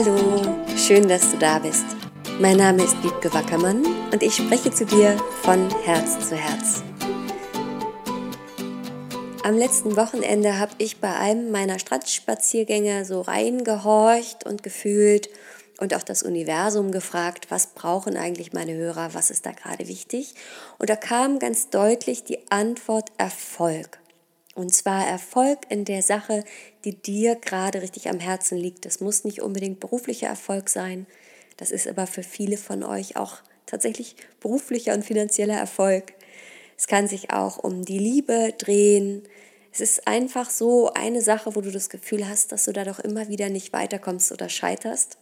Hallo, schön, dass du da bist. Mein Name ist Wiebke Wackermann und ich spreche zu dir von Herz zu Herz. Am letzten Wochenende habe ich bei einem meiner Strandspaziergänge so reingehorcht und gefühlt und auch das Universum gefragt, was brauchen eigentlich meine Hörer, was ist da gerade wichtig. Und da kam ganz deutlich die Antwort Erfolg. Und zwar Erfolg in der Sache, die dir gerade richtig am Herzen liegt. Das muss nicht unbedingt beruflicher Erfolg sein. Das ist aber für viele von euch auch tatsächlich beruflicher und finanzieller Erfolg. Es kann sich auch um die Liebe drehen. Es ist einfach so eine Sache, wo du das Gefühl hast, dass du da doch immer wieder nicht weiterkommst oder scheiterst.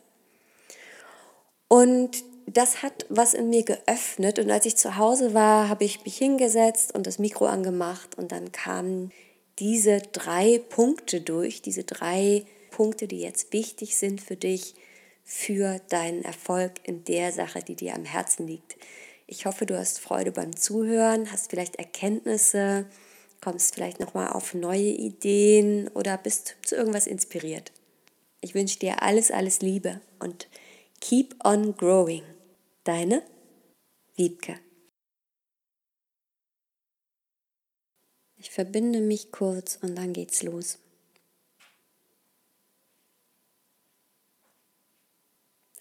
Und das hat was in mir geöffnet. Und als ich zu Hause war, habe ich mich hingesetzt und das Mikro angemacht und dann kamen diese drei Punkte durch, diese drei Punkte, die jetzt wichtig sind für dich, für deinen Erfolg in der Sache, die dir am Herzen liegt. Ich hoffe, du hast Freude beim Zuhören, hast vielleicht Erkenntnisse, kommst vielleicht nochmal auf neue Ideen oder bist zu irgendwas inspiriert. Ich wünsche dir alles, alles Liebe und keep on growing. Deine Wiebke. Ich verbinde mich kurz und dann geht's los.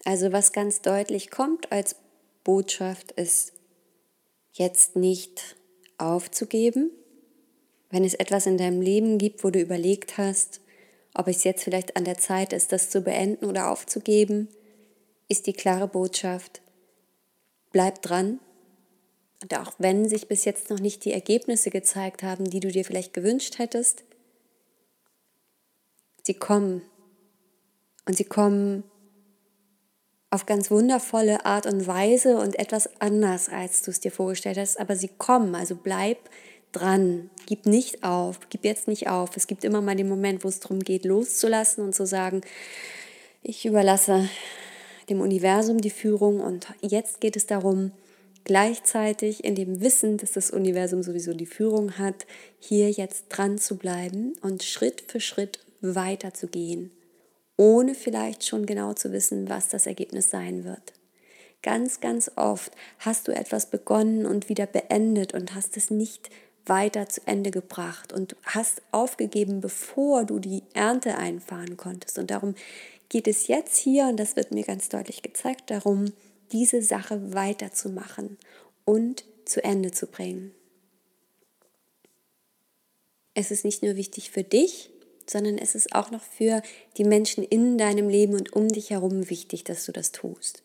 Also was ganz deutlich kommt als Botschaft ist, jetzt nicht aufzugeben, wenn es etwas in deinem Leben gibt, wo du überlegt hast, ob es jetzt vielleicht an der Zeit ist, das zu beenden oder aufzugeben, ist die klare Botschaft, bleib dran, und auch wenn sich bis jetzt noch nicht die Ergebnisse gezeigt haben, die du dir vielleicht gewünscht hättest, sie kommen. Und sie kommen auf ganz wundervolle Art und Weise und etwas anders, als du es dir vorgestellt hast. Aber sie kommen, also bleib dran. Gib nicht auf, gib jetzt nicht auf. Es gibt immer mal den Moment, wo es darum geht, loszulassen und zu sagen, ich überlasse dem Universum die Führung und jetzt geht es darum, gleichzeitig in dem Wissen, dass das Universum sowieso die Führung hat, hier jetzt dran zu bleiben und Schritt für Schritt weiterzugehen, ohne vielleicht schon genau zu wissen, was das Ergebnis sein wird. Ganz, ganz oft hast du etwas begonnen und wieder beendet und hast es nicht weiter zu Ende gebracht und hast aufgegeben, bevor du die Ernte einfahren konntest. Und darum geht es jetzt hier, und das wird mir ganz deutlich gezeigt, darum, diese Sache weiterzumachen und zu Ende zu bringen. Es ist nicht nur wichtig für dich, sondern es ist auch noch für die Menschen in deinem Leben und um dich herum wichtig, dass du das tust.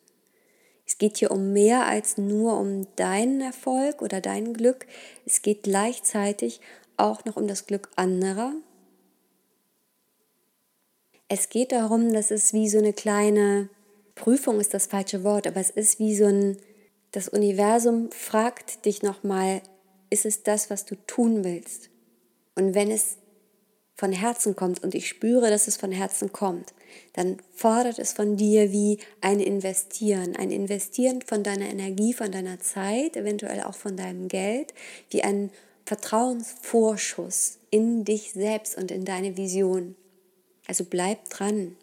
Es geht hier um mehr als nur um deinen Erfolg oder dein Glück. Es geht gleichzeitig auch noch um das Glück anderer. Es geht darum, dass es wie so eine kleine Prüfung ist das falsche Wort, aber es ist wie so ein, das Universum fragt dich nochmal, ist es das, was du tun willst? Und wenn es von Herzen kommt und ich spüre, dass es von Herzen kommt, dann fordert es von dir wie ein Investieren, ein Investieren von deiner Energie, von deiner Zeit, eventuell auch von deinem Geld, wie ein Vertrauensvorschuss in dich selbst und in deine Vision. Also bleib dran.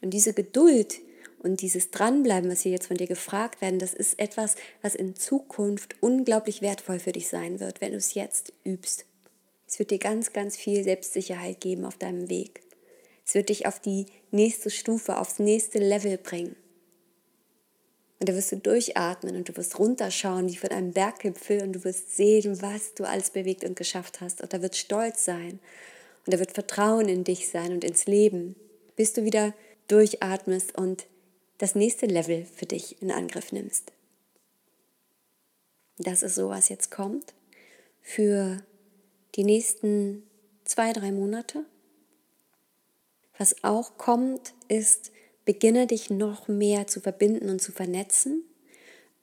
Und diese Geduld, und dieses Dranbleiben, was hier jetzt von dir gefragt werden, das ist etwas, was in Zukunft unglaublich wertvoll für dich sein wird, wenn du es jetzt übst. Es wird dir ganz, ganz viel Selbstsicherheit geben auf deinem Weg. Es wird dich auf die nächste Stufe, aufs nächste Level bringen. Und da wirst du durchatmen und du wirst runterschauen wie von einem Berggipfel und du wirst sehen, was du alles bewegt und geschafft hast. Und da wird Stolz sein und da wird Vertrauen in dich sein und ins Leben, bis du wieder durchatmest und das nächste Level für dich in Angriff nimmst. Das ist so, was jetzt kommt für die nächsten zwei, drei Monate. Was auch kommt, ist, beginne dich noch mehr zu verbinden und zu vernetzen.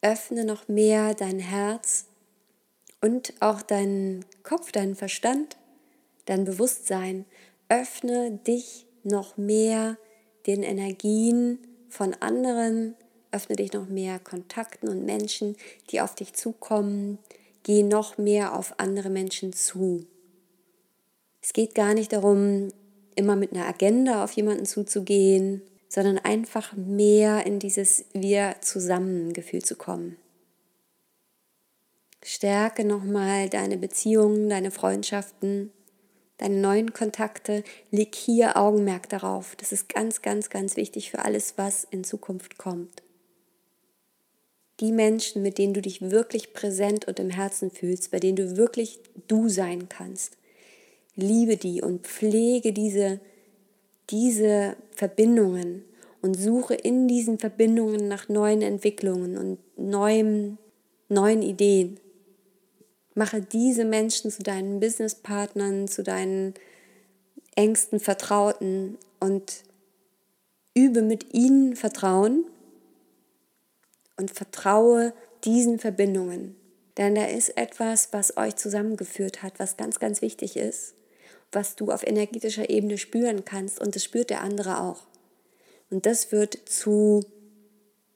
Öffne noch mehr dein Herz und auch deinen Kopf, deinen Verstand, dein Bewusstsein. Öffne dich noch mehr den Energien von anderen, öffne dich noch mehr Kontakten und Menschen, die auf dich zukommen, geh noch mehr auf andere Menschen zu. Es geht gar nicht darum, immer mit einer Agenda auf jemanden zuzugehen, sondern einfach mehr in dieses Wir zusammen Gefühl zu kommen. Stärke nochmal deine Beziehungen, deine Freundschaften, deine neuen Kontakte. Leg hier Augenmerk darauf. Das ist ganz, ganz, ganz wichtig für alles, was in Zukunft kommt. Die Menschen, mit denen du dich wirklich präsent und im Herzen fühlst, bei denen du wirklich du sein kannst. Liebe die und pflege diese, diese Verbindungen und suche in diesen Verbindungen nach neuen Entwicklungen und neuen, neuen Ideen. Mache diese Menschen zu deinen Businesspartnern, zu deinen engsten Vertrauten und übe mit ihnen Vertrauen und vertraue diesen Verbindungen. Denn da ist etwas, was euch zusammengeführt hat, was ganz, ganz wichtig ist, was du auf energetischer Ebene spüren kannst und das spürt der andere auch. Und das wird zu,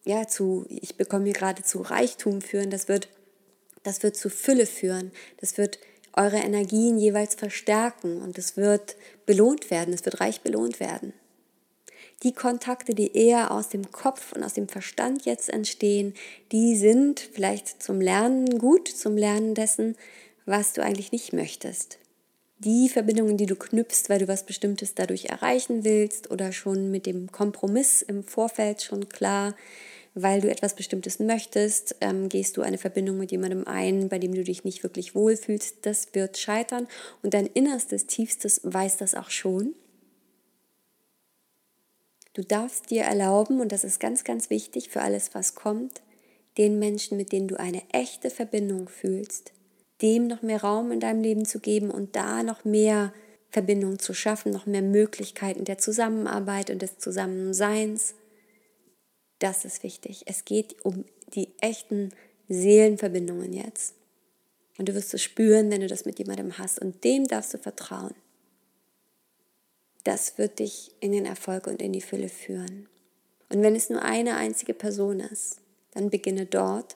ja, zu, ich bekomme hier gerade zu Reichtum führen, das wird das wird zu Fülle führen. Das wird eure Energien jeweils verstärken und es wird belohnt werden, es wird reich belohnt werden. Die Kontakte, die eher aus dem Kopf und aus dem Verstand jetzt entstehen, die sind vielleicht zum Lernen gut, zum Lernen dessen, was du eigentlich nicht möchtest. Die Verbindungen, die du knüpfst, weil du was Bestimmtes dadurch erreichen willst oder schon mit dem Kompromiss im Vorfeld schon klar weil du etwas Bestimmtes möchtest, ähm, gehst du eine Verbindung mit jemandem ein, bei dem du dich nicht wirklich wohlfühlst. Das wird scheitern und dein Innerstes, Tiefstes weiß das auch schon. Du darfst dir erlauben, und das ist ganz, ganz wichtig für alles, was kommt, den Menschen, mit denen du eine echte Verbindung fühlst, dem noch mehr Raum in deinem Leben zu geben und da noch mehr Verbindung zu schaffen, noch mehr Möglichkeiten der Zusammenarbeit und des Zusammenseins das ist wichtig. Es geht um die echten Seelenverbindungen jetzt. Und du wirst es spüren, wenn du das mit jemandem hast. Und dem darfst du vertrauen. Das wird dich in den Erfolg und in die Fülle führen. Und wenn es nur eine einzige Person ist, dann beginne dort,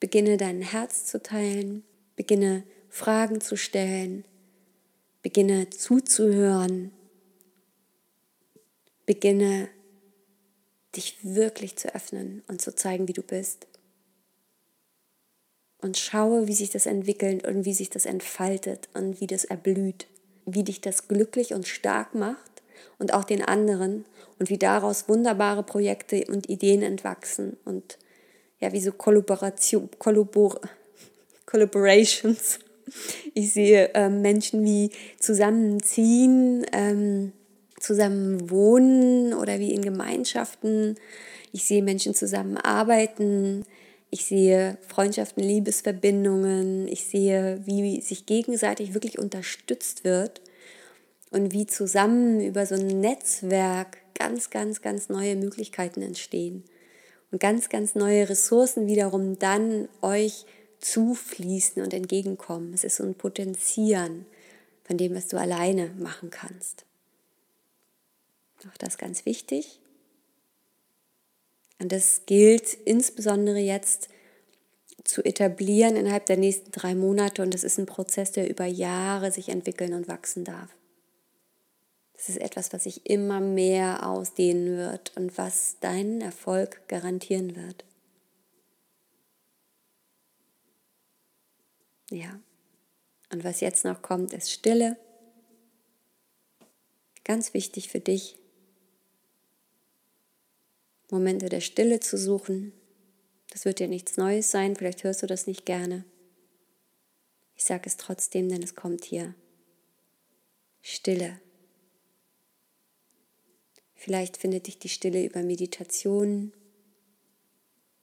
beginne dein Herz zu teilen, beginne Fragen zu stellen, beginne zuzuhören, beginne dich wirklich zu öffnen und zu zeigen, wie du bist. Und schaue, wie sich das entwickelt und wie sich das entfaltet und wie das erblüht, wie dich das glücklich und stark macht und auch den anderen und wie daraus wunderbare Projekte und Ideen entwachsen und ja, wie so Kollaboration, Kollabor Collaborations. Ich sehe äh, Menschen wie zusammenziehen, ähm, zusammen wohnen oder wie in Gemeinschaften. Ich sehe Menschen zusammenarbeiten. Ich sehe Freundschaften, Liebesverbindungen. Ich sehe, wie sich gegenseitig wirklich unterstützt wird und wie zusammen über so ein Netzwerk ganz, ganz, ganz neue Möglichkeiten entstehen und ganz, ganz neue Ressourcen wiederum dann euch zufließen und entgegenkommen. Es ist so ein Potenzieren von dem, was du alleine machen kannst. Auch das ganz wichtig. Und das gilt insbesondere jetzt zu etablieren innerhalb der nächsten drei Monate. Und das ist ein Prozess, der über Jahre sich entwickeln und wachsen darf. Das ist etwas, was sich immer mehr ausdehnen wird und was deinen Erfolg garantieren wird. Ja. Und was jetzt noch kommt, ist Stille. Ganz wichtig für dich, Momente der Stille zu suchen. Das wird dir nichts Neues sein, vielleicht hörst du das nicht gerne. Ich sage es trotzdem, denn es kommt hier. Stille. Vielleicht findet dich die Stille über Meditation,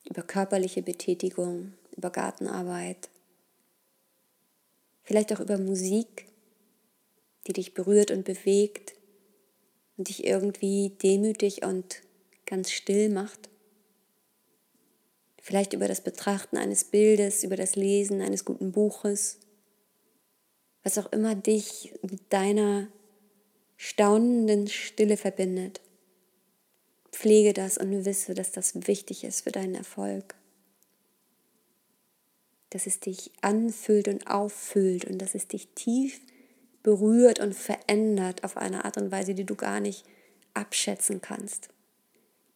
über körperliche Betätigung, über Gartenarbeit, vielleicht auch über Musik, die dich berührt und bewegt und dich irgendwie demütig und ganz still macht. Vielleicht über das Betrachten eines Bildes, über das Lesen eines guten Buches, was auch immer dich mit deiner staunenden Stille verbindet. Pflege das und wisse, dass das wichtig ist für deinen Erfolg. Dass es dich anfüllt und auffüllt und dass es dich tief berührt und verändert auf eine Art und Weise, die du gar nicht abschätzen kannst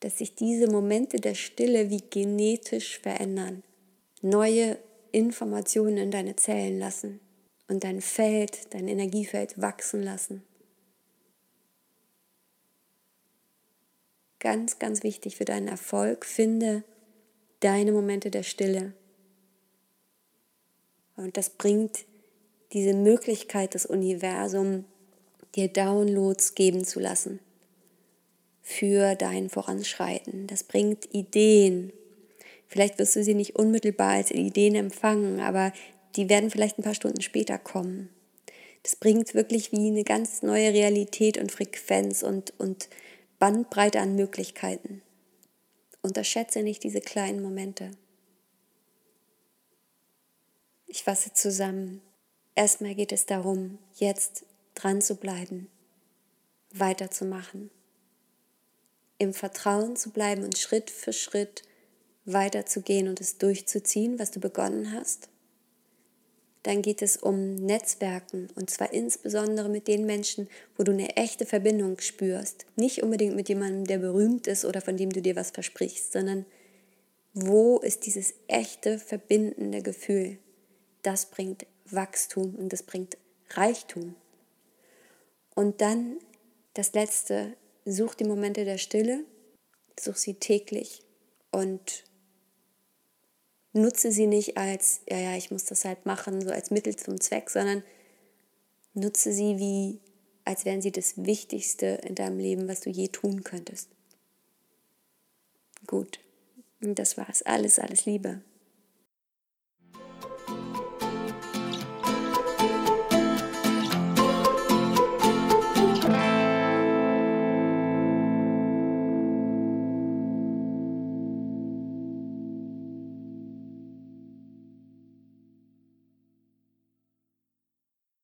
dass sich diese Momente der Stille wie genetisch verändern, neue Informationen in deine Zellen lassen und dein Feld, dein Energiefeld wachsen lassen. Ganz, ganz wichtig für deinen Erfolg, finde deine Momente der Stille. Und das bringt diese Möglichkeit, das Universum dir Downloads geben zu lassen für dein Voranschreiten. Das bringt Ideen. Vielleicht wirst du sie nicht unmittelbar als Ideen empfangen, aber die werden vielleicht ein paar Stunden später kommen. Das bringt wirklich wie eine ganz neue Realität und Frequenz und, und Bandbreite an Möglichkeiten. Unterschätze nicht diese kleinen Momente. Ich fasse zusammen. Erstmal geht es darum, jetzt dran zu bleiben, weiterzumachen, im Vertrauen zu bleiben und Schritt für Schritt weiterzugehen und es durchzuziehen, was du begonnen hast. Dann geht es um Netzwerken und zwar insbesondere mit den Menschen, wo du eine echte Verbindung spürst. Nicht unbedingt mit jemandem, der berühmt ist oder von dem du dir was versprichst, sondern wo ist dieses echte verbindende Gefühl? Das bringt Wachstum und das bringt Reichtum. Und dann das Letzte, such die Momente der Stille, such sie täglich und nutze sie nicht als, ja, ja, ich muss das halt machen, so als Mittel zum Zweck, sondern nutze sie wie, als wären sie das Wichtigste in deinem Leben, was du je tun könntest. Gut, das war's. Alles, alles Liebe.